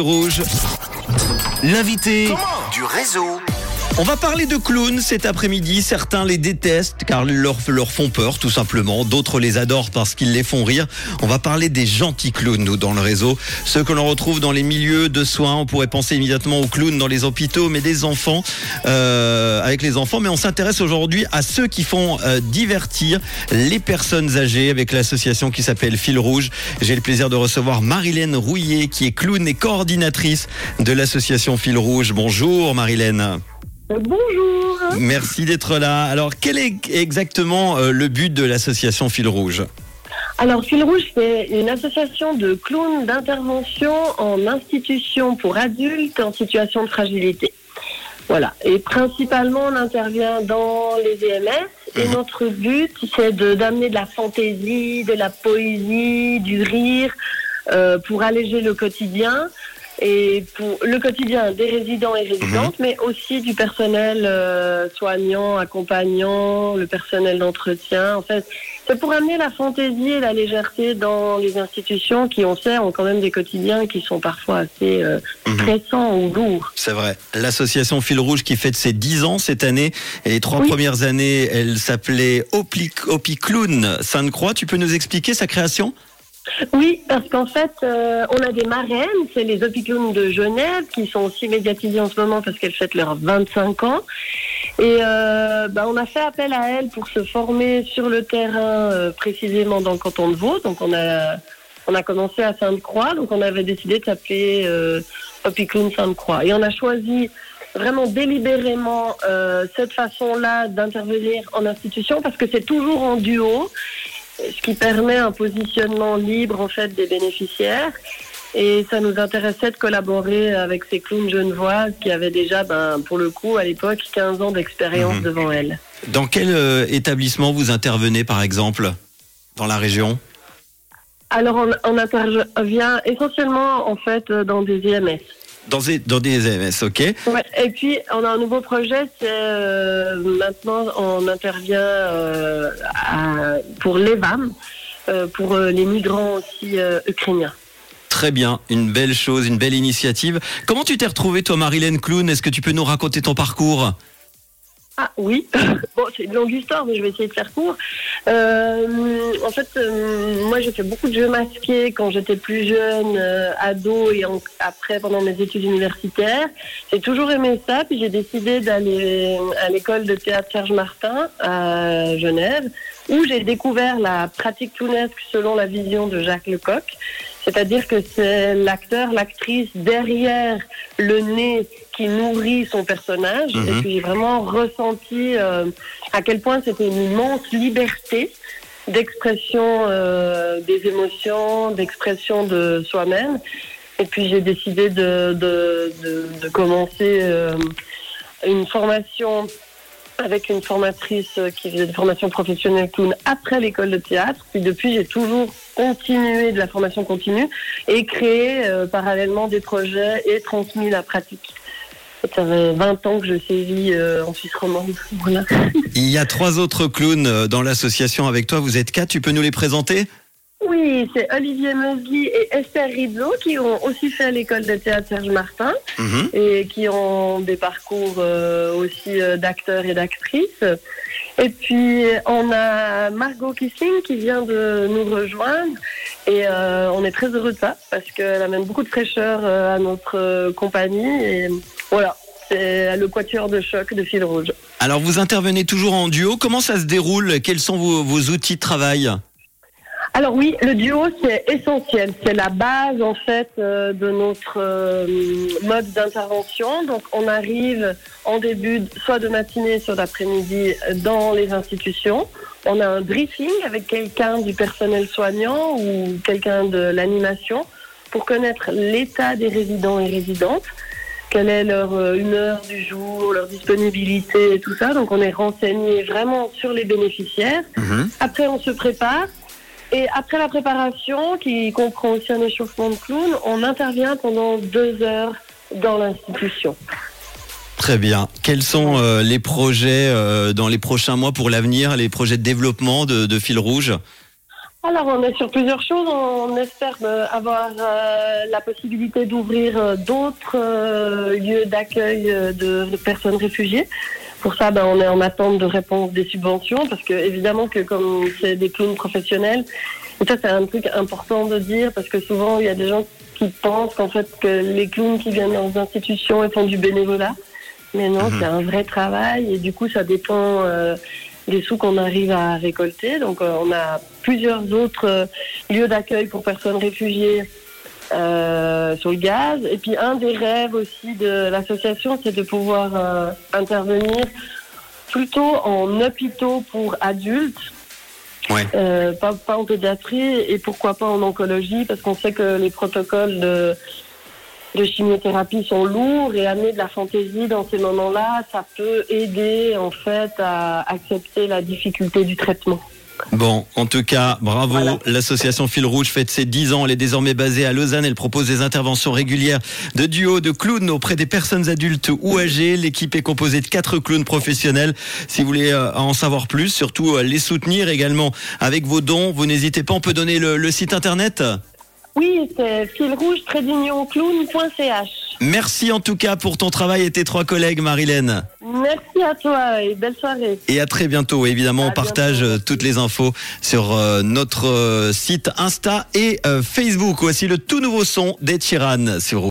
Rouge. L'invité du réseau. On va parler de clowns cet après-midi. Certains les détestent car ils leur, font peur, tout simplement. D'autres les adorent parce qu'ils les font rire. On va parler des gentils clowns, nous, dans le réseau. Ceux que l'on retrouve dans les milieux de soins. On pourrait penser immédiatement aux clowns dans les hôpitaux, mais des enfants, euh, avec les enfants. Mais on s'intéresse aujourd'hui à ceux qui font euh, divertir les personnes âgées avec l'association qui s'appelle Fil Rouge. J'ai le plaisir de recevoir Marilène Rouillet, qui est clown et coordinatrice de l'association Fil Rouge. Bonjour, Marilène. Bonjour. Merci d'être là. Alors, quel est exactement euh, le but de l'association Fil Rouge? Alors, Fil Rouge, c'est une association de clowns d'intervention en institution pour adultes en situation de fragilité. Voilà. Et principalement, on intervient dans les EMS. Et Mhm. notre but, c'est de- d'amener de la fantaisie, de la poésie, du rire euh, pour alléger le quotidien. Et pour le quotidien des résidents et résidentes, mais aussi du personnel euh, soignant, accompagnant, le personnel d'entretien. En fait, c'est pour amener la fantaisie et la légèreté dans les institutions qui, on sait, ont quand même des quotidiens qui sont parfois assez euh, Mhm. ou lourds. C'est vrai. L'association Fil Rouge qui fête ses 10 ans cette année. Et les trois Oui. premières années, elle s'appelait Opi, Opi Clown Sainte-Croix. Tu peux nous expliquer sa création? Oui, parce qu'en fait, euh, on a des marraines, c'est les Opiclowns de Genève, qui sont aussi médiatisées en ce moment parce qu'elles fêtent leurs 25 ans. Et euh, bah, on a fait appel à elles pour se former sur le terrain, euh, précisément dans le canton de Vaud. Donc on a, on a commencé à Sainte-Croix, donc on avait décidé de s'appeler euh, Sainte-Croix. Et on a choisi vraiment délibérément cette façon-là d'intervenir en institution parce que c'est toujours en duo ce qui permet un positionnement libre en fait des bénéficiaires. Et ça nous intéressait de collaborer avec ces clowns genevoises qui avaient déjà, ben, pour le coup, à l'époque, 15 ans d'expérience Mhm. devant elles. Dans quel euh, établissement vous intervenez, par exemple, dans la région? Alors, on, on intervient essentiellement, en fait, dans des IMS. Dans des, dans des EMS, ok Ouais. Et puis, on a un nouveau projet, c'est euh, maintenant, on intervient euh, à- pour les VAM, euh, pour les migrants aussi ukrainiens. Très bien, une belle chose, une belle initiative. Comment tu t'es retrouvée, toi, Marilène Clown? Est-ce que tu peux nous raconter ton parcours? Ah oui, bon c'est une longue histoire, mais je vais essayer de faire court. Euh, en fait, euh, moi j'ai fait beaucoup de jeux masqués quand j'étais plus jeune, euh, ado et après pendant mes études universitaires. J'ai toujours aimé ça, puis j'ai décidé d'aller à l'école de théâtre Serge Martin à Genève, où j'ai découvert la pratique clownesque selon la vision de Jacques Lecoq. C'est-à-dire que c'est l'acteur, l'actrice derrière le nez qui nourrit son personnage. Mhm. Et puis j'ai vraiment ressenti euh, à quel point c'était une immense liberté d'expression euh, des émotions, d'expression de soi-même. Et puis j'ai décidé de, de, de, de commencer euh, une formation avec une formatrice euh, qui faisait des formations professionnelles clown après l'école de théâtre. Puis depuis, j'ai toujours continué de la formation continue et créé euh, parallèlement des projets et transmis la pratique. Ça fait 20 ans que je sévis euh, en Suisse romande. Il y a trois autres clowns dans l'association avec toi. Vous êtes quatre, tu peux nous les présenter? Oui, c'est Olivier Meusly et Esther Rizzo qui ont aussi fait l'école de théâtre Serge Martin Mhm. et qui ont des parcours euh, aussi euh, d'acteurs et d'actrices. Et puis on a Margot Kissing qui vient de nous rejoindre et euh, on est très heureux de ça parce qu'elle amène beaucoup de fraîcheur euh, à notre compagnie et voilà, c'est le quatuor de choc de fil rouge. Alors, vous intervenez toujours en duo. Comment ça se déroule? Quels sont vos, vos outils de travail? Alors oui, le duo c'est essentiel, c'est la base en fait euh, de notre euh, mode d'intervention. Donc on arrive en début soit de matinée, soit d'après-midi dans les institutions. On a un briefing avec quelqu'un du personnel soignant ou quelqu'un de l'animation pour connaître l'état des résidents et résidentes, quelle est leur euh, humeur du jour, leur disponibilité et tout ça. Donc on est renseigné vraiment sur les bénéficiaires. Mhm. Après, on se prépare. Et après la préparation, qui comprend aussi un échauffement de clown, on intervient pendant deux heures dans l'institution. Très bien. Quels sont euh, les projets euh, dans les prochains mois pour l'avenir, les projets de développement de, de Fil Rouge? Alors, on est sur plusieurs choses. On espère euh, avoir la possibilité d'ouvrir d'autres lieux d'accueil de, de personnes réfugiées. Pour ça, ben, on est en attente de réponse des subventions, parce que évidemment que comme c'est des clowns professionnels, et ça c'est un truc important de dire, parce que souvent il y a des gens qui pensent qu'en fait que les clowns qui viennent dans les institutions ils font du bénévolat, mais non, Mhm. c'est un vrai travail, et du coup ça dépend euh, des sous qu'on arrive à récolter. Donc euh, on a plusieurs autres euh, lieux d'accueil pour personnes réfugiées euh, sur le gaz. Et puis un des rêves aussi de l'association, c'est de pouvoir euh, intervenir plutôt en hôpitaux pour adultes. Ouais. Euh, pas, pas en pédiatrie et pourquoi pas en oncologie parce qu'on sait que les protocoles de, de chimiothérapie sont lourds et amener de la fantaisie dans ces moments-là, ça peut aider en fait à accepter la difficulté du traitement. Bon, en tout cas, bravo. Voilà. L'association Fil Rouge fête ses 10 ans. Elle est désormais basée à Lausanne. Elle propose des interventions régulières de duo de clowns auprès des personnes adultes ou âgées. L'équipe est composée de quatre clowns professionnels. Si vous voulez euh, en savoir plus, surtout euh, les soutenir également avec vos dons, vous n'hésitez pas. On peut donner le, le site internet? Oui, c'est filrouge-clown.ch. Merci en tout cas pour ton travail et tes trois collègues, Marilène. Merci à toi et belle soirée. Et à très bientôt. Évidemment, À on partage bientôt. euh, toutes les infos sur euh, notre euh, site Insta et Facebook. Voici le tout nouveau son des Chiran sur